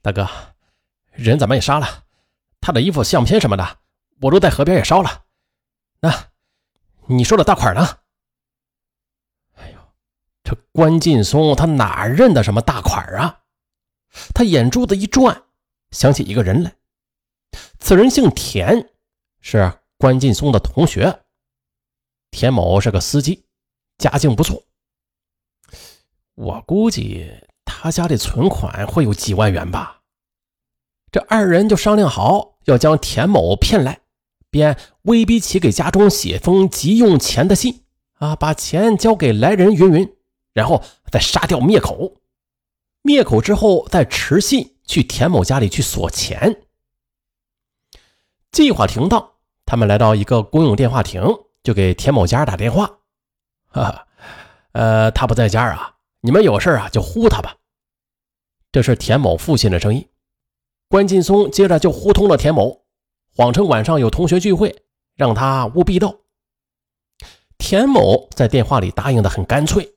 大哥，人咱们也杀了，他的衣服、相片什么的，我都在河边也烧了。那你说的大款呢？哎呦，这关劲松他哪认得什么大款啊？他眼珠子一转，想起一个人来。此人姓田，是关劲松的同学。田某是个司机，家境不错。我估计他家里存款会有几万元吧。这二人就商量好要将田某骗来，便威逼其给家中写封急用钱的信啊，把钱交给来人云云，然后再杀掉灭口。灭口之后，再持信去田某家里去索钱。计划停当，他们来到一个公用电话亭，就给田某家打电话。哈哈，呃，他不在家啊，你们有事啊就呼他吧。这是田某父亲的声音。关劲松接着就呼通了田某，谎称晚上有同学聚会，让他务必到。田某在电话里答应的很干脆。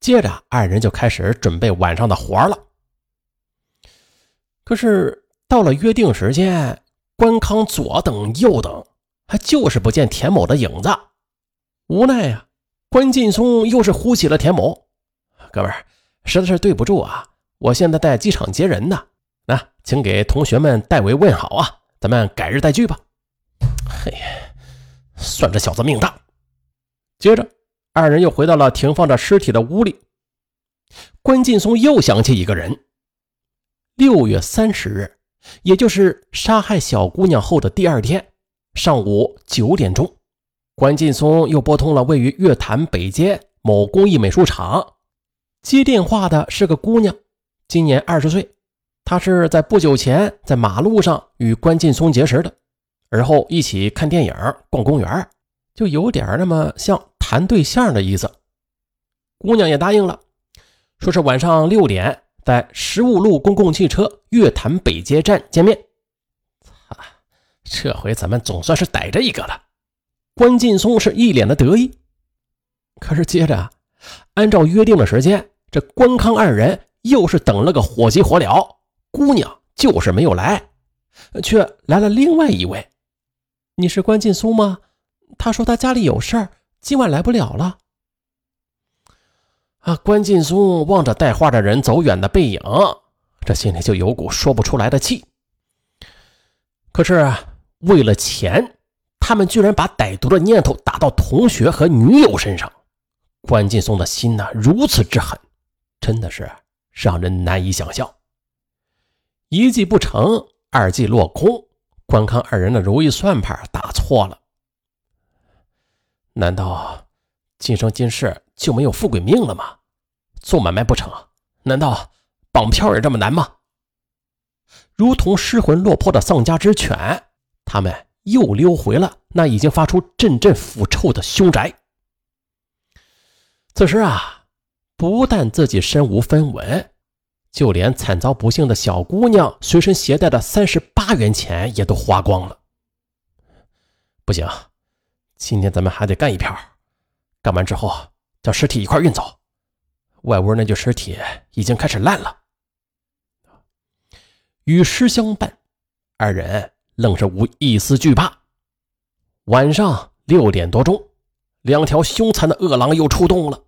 接着，二人就开始准备晚上的活了。可是到了约定时间，关康左等右等，还就是不见田某的影子。无奈呀，关劲松又是呼起了田某：“哥们儿，实在是对不住啊，我现在在机场接人呢。那请给同学们代为问好啊，咱们改日再聚吧。”嘿，算这小子命大。接着。二人又回到了停放着尸体的屋里。关劲松又想起一个人。六月三十日，也就是杀害小姑娘后的第二天上午九点钟，关劲松又拨通了位于月坛北街某工艺美术厂。接电话的是个姑娘，今年二十岁。他是在不久前在马路上与关劲松结识的，而后一起看电影、逛公园，就有点那么像。谈对象的意思，姑娘也答应了，说是晚上六点在十五路公共汽车月坛北街站见面。操，这回咱们总算是逮着一个了。关劲松是一脸的得意。可是接着，按照约定的时间，这关康二人又是等了个火急火燎，姑娘就是没有来，却来了另外一位。你是关劲松吗？他说他家里有事儿。今晚来不了了。啊！关劲松望着带花的人走远的背影，这心里就有股说不出来的气。可是为了钱，他们居然把歹毒的念头打到同学和女友身上。关劲松的心呐，如此之狠，真的是让人难以想象。一计不成，二计落空，关康二人的如意算盘打错了。难道今生今世就没有富贵命了吗？做买卖不成？难道绑票也这么难吗？如同失魂落魄的丧家之犬，他们又溜回了那已经发出阵阵腐臭的凶宅。此时啊，不但自己身无分文，就连惨遭不幸的小姑娘随身携带的三十八元钱也都花光了。不行。今天咱们还得干一票，干完之后将尸体一块运走。外屋那具尸体已经开始烂了。与尸相伴，二人愣是无一丝惧怕。晚上六点多钟，两条凶残的恶狼又出动了。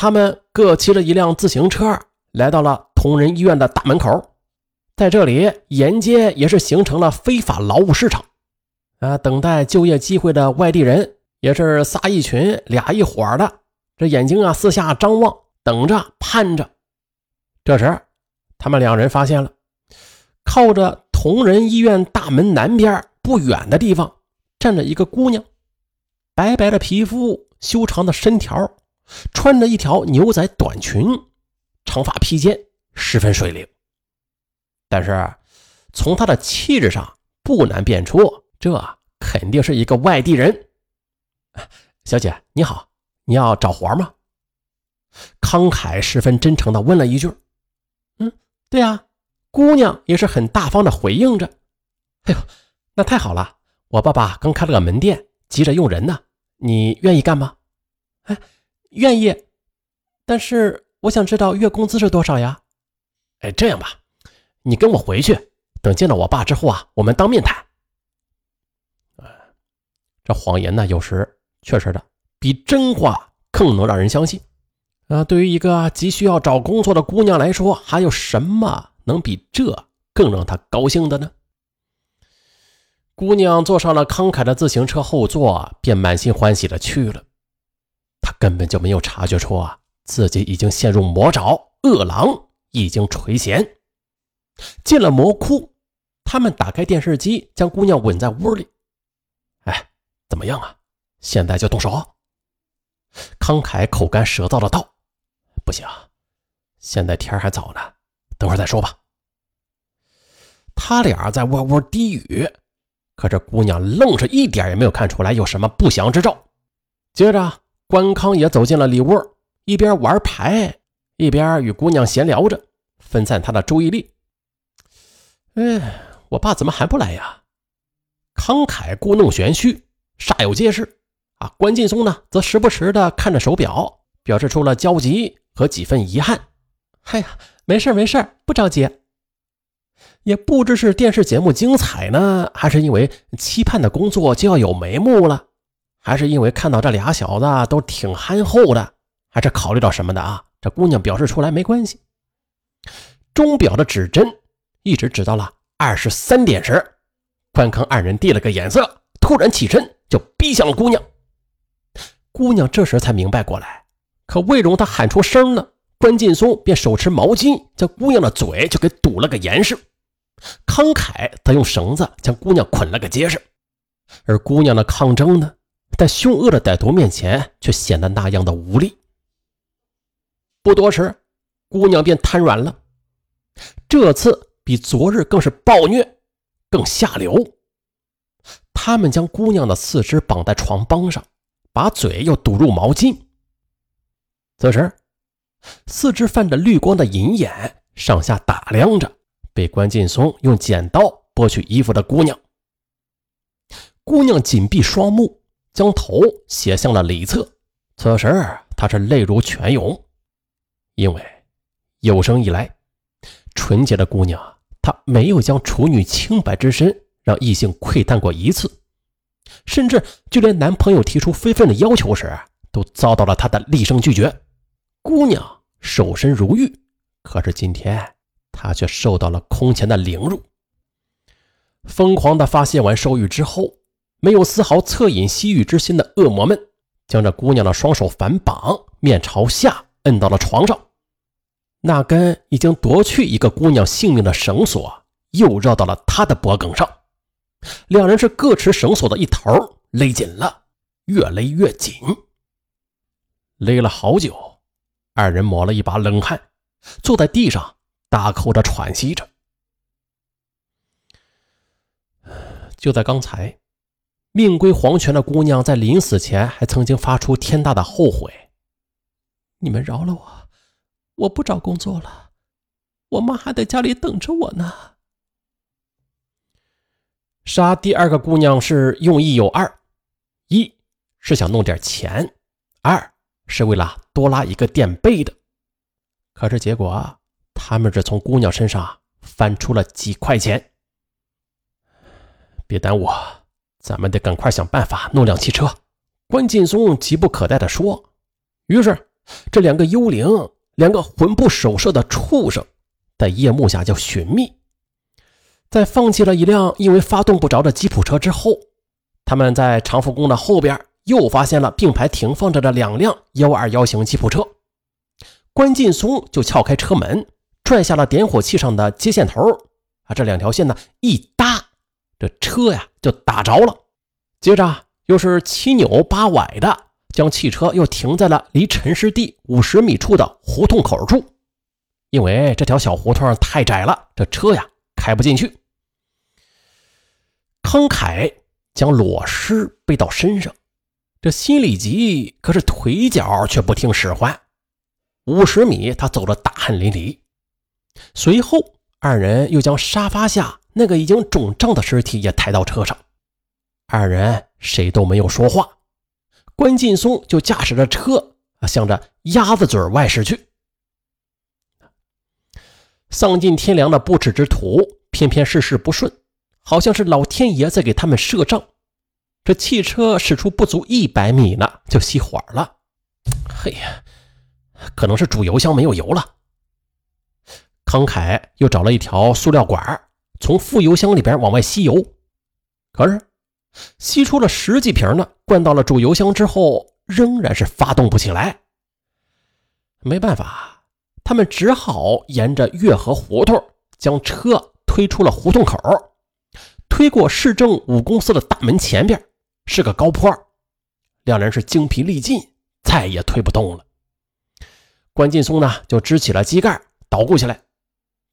他们各骑着一辆自行车，来到了同仁医院的大门口。在这里，沿街也是形成了非法劳务市场。啊，等待就业机会的外地人也是仨一群俩一伙的，这眼睛啊四下张望，等着盼着。这时，他们两人发现了，靠着同仁医院大门南边不远的地方站着一个姑娘，白白的皮肤，修长的身条，穿着一条牛仔短裙，长发披肩，十分水灵。但是从她的气质上不难辨出。这肯定是一个外地人，小姐你好，你要找活吗？康凯十分真诚的问了一句。嗯，对啊，姑娘也是很大方的回应着。哎呦，那太好了，我爸爸刚开了个门店，急着用人呢，你愿意干吗？哎，愿意，但是我想知道月工资是多少呀？哎，这样吧，你跟我回去，等见到我爸之后啊，我们当面谈。这谎言呢，有时确实的比真话更能让人相信。啊，对于一个急需要找工作的姑娘来说，还有什么能比这更让她高兴的呢？姑娘坐上了慷慨的自行车后座，便满心欢喜的去了。根本就没有察觉出啊，自己已经陷入魔爪，恶狼已经垂涎。进了魔窟，他们打开电视机，将姑娘稳在屋里。哎，怎么样啊？现在就动手？慷慨口干舌燥的道。不行，现在天还早呢，等会儿再说吧。他俩在窝窝低语，可这姑娘愣是一点也没有看出来有什么不祥之兆。接着，关康也走进了里屋，一边玩牌，一边与姑娘闲聊着，分散他的注意力。哎，我爸怎么还不来呀？康凯故弄玄虚，煞有介事。啊，关劲松呢，则时不时的看着手表，表示出了焦急。和几分遗憾，哎呀，没事没事，不着急。也不知是电视节目精彩呢，还是因为期盼的工作就要有眉目了，还是因为看到这俩小子都挺憨厚的，还是考虑到什么的啊？这姑娘表示出来没关系。钟表的指针一直指到了二十三点时，关康二人递了个眼色，突然起身就逼向了姑娘。姑娘这时才明白过来。可未容他喊出声呢，关劲松便手持毛巾将姑娘的嘴就给堵了个严实。康凯则用绳子将姑娘捆了个结实。而姑娘的抗争呢，在凶恶的歹徒面前却显得那样的无力。不多时，姑娘便瘫软了。这次比昨日更是暴虐，更下流。他们将姑娘的四肢绑在床帮上，把嘴又堵入毛巾。此时，四只泛着绿光的银眼上下打量着被关劲松用剪刀剥去衣服的姑娘。姑娘紧闭双目，将头斜向了里侧。此时，她是泪如泉涌，因为有生以来，纯洁的姑娘，她没有将处女清白之身让异性窥探过一次，甚至就连男朋友提出非分的要求时，都遭到了她的厉声拒绝。姑娘守身如玉，可是今天她却受到了空前的凌辱。疯狂的发泄完兽欲之后，没有丝毫恻隐惜玉之心的恶魔们，将这姑娘的双手反绑，面朝下摁到了床上。那根已经夺去一个姑娘性命的绳索，又绕到了她的脖颈上。两人是各持绳索的一头，勒紧了，越勒越紧，勒了好久。二人抹了一把冷汗，坐在地上大口的喘息着。就在刚才，命归黄泉的姑娘在临死前还曾经发出天大的后悔：“你们饶了我，我不找工作了，我妈还在家里等着我呢。”杀第二个姑娘是用意有二：一是想弄点钱，二。是为了多拉一个垫背的，可是结果他们只从姑娘身上翻出了几块钱。别耽误，咱们得赶快想办法弄辆汽车。关劲松急不可待地说。于是，这两个幽灵，两个魂不守舍的畜生，在夜幕下就寻觅。在放弃了一辆因为发动不着的吉普车之后，他们在长福宫的后边。又发现了并排停放着的两辆幺二幺型吉普车，关劲松就撬开车门，拽下了点火器上的接线头啊，这两条线呢一搭，这车呀就打着了。接着又是七扭八歪的将汽车又停在了离陈尸地五十米处的胡同口处，因为这条小胡同太窄了，这车呀开不进去。康凯将裸尸背到身上。这心里急，可是腿脚却不听使唤。五十米，他走得大汗淋漓。随后，二人又将沙发下那个已经肿胀的尸体也抬到车上。二人谁都没有说话。关劲松就驾驶着车，向着鸭子嘴外驶去。丧尽天良的不耻之徒，偏偏事事不顺，好像是老天爷在给他们设账。这汽车驶出不足一百米呢，就熄火了。嘿呀，可能是主油箱没有油了。康凯又找了一条塑料管，从副油箱里边往外吸油，可是吸出了十几瓶呢，灌到了主油箱之后，仍然是发动不起来。没办法，他们只好沿着月河胡同将车推出了胡同口，推过市政五公司的大门前边，是个高坡。两人是精疲力尽，再也推不动了。关劲松呢，就支起了机盖，捣鼓起来。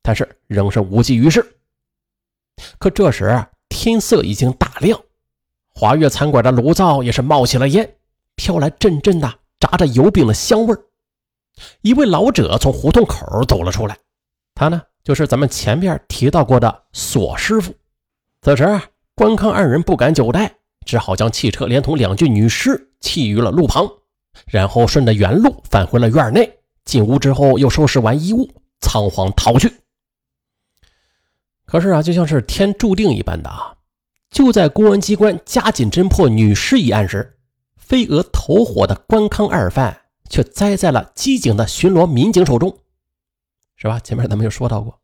但是仍是无济于事。可这时天色已经大亮，华悦餐馆的炉灶也是冒起了烟，飘来阵阵的炸着油饼的香味一位老者从胡同口走了出来，他呢就是咱们前边提到过的索师傅。此时关康二人不敢久待，只好将汽车连同两具女尸弃于了路旁，然后顺着原路返回了院内。进屋之后，又收拾完衣物，仓皇逃去。可是啊，就像是天注定一般的啊！就在公安机关加紧侦破女尸一案时，飞蛾投火的关康二犯却栽在了机警的巡逻民警手中，是吧？前面咱们就说到过，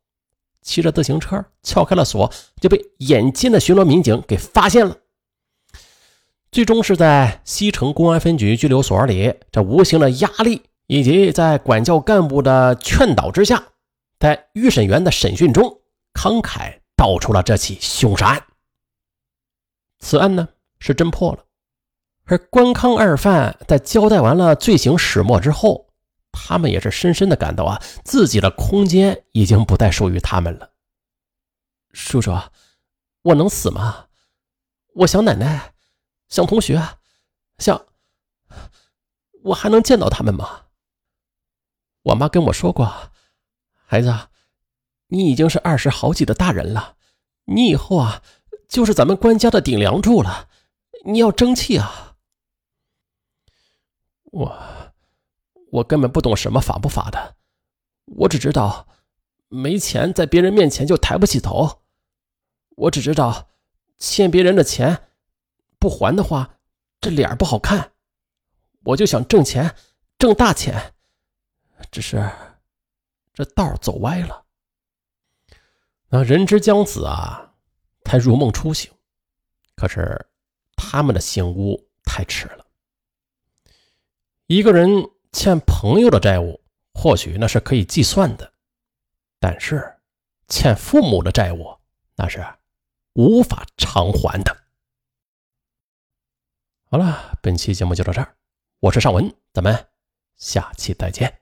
骑着自行车撬开了锁，就被眼尖的巡逻民警给发现了。最终是在西城公安分局拘留所里，这无形的压力以及在管教干部的劝导之下，在预审员的审讯中。慷慨道出了这起凶杀案，此案呢是侦破了，而关康二犯在交代完了罪行始末之后，他们也是深深的感到啊，自己的空间已经不再属于他们了。叔叔，我能死吗？我想奶奶，想同学，想……我还能见到他们吗？我妈跟我说过，孩子。你已经是二十好几的大人了，你以后啊，就是咱们官家的顶梁柱了。你要争气啊！我，我根本不懂什么法不法的，我只知道，没钱在别人面前就抬不起头。我只知道，欠别人的钱，不还的话，这脸不好看。我就想挣钱，挣大钱，只是这道走歪了。那人之将死啊，才如梦初醒。可是他们的醒悟太迟了。一个人欠朋友的债务，或许那是可以计算的，但是欠父母的债务，那是无法偿还的。好了，本期节目就到这儿，我是尚文，咱们下期再见。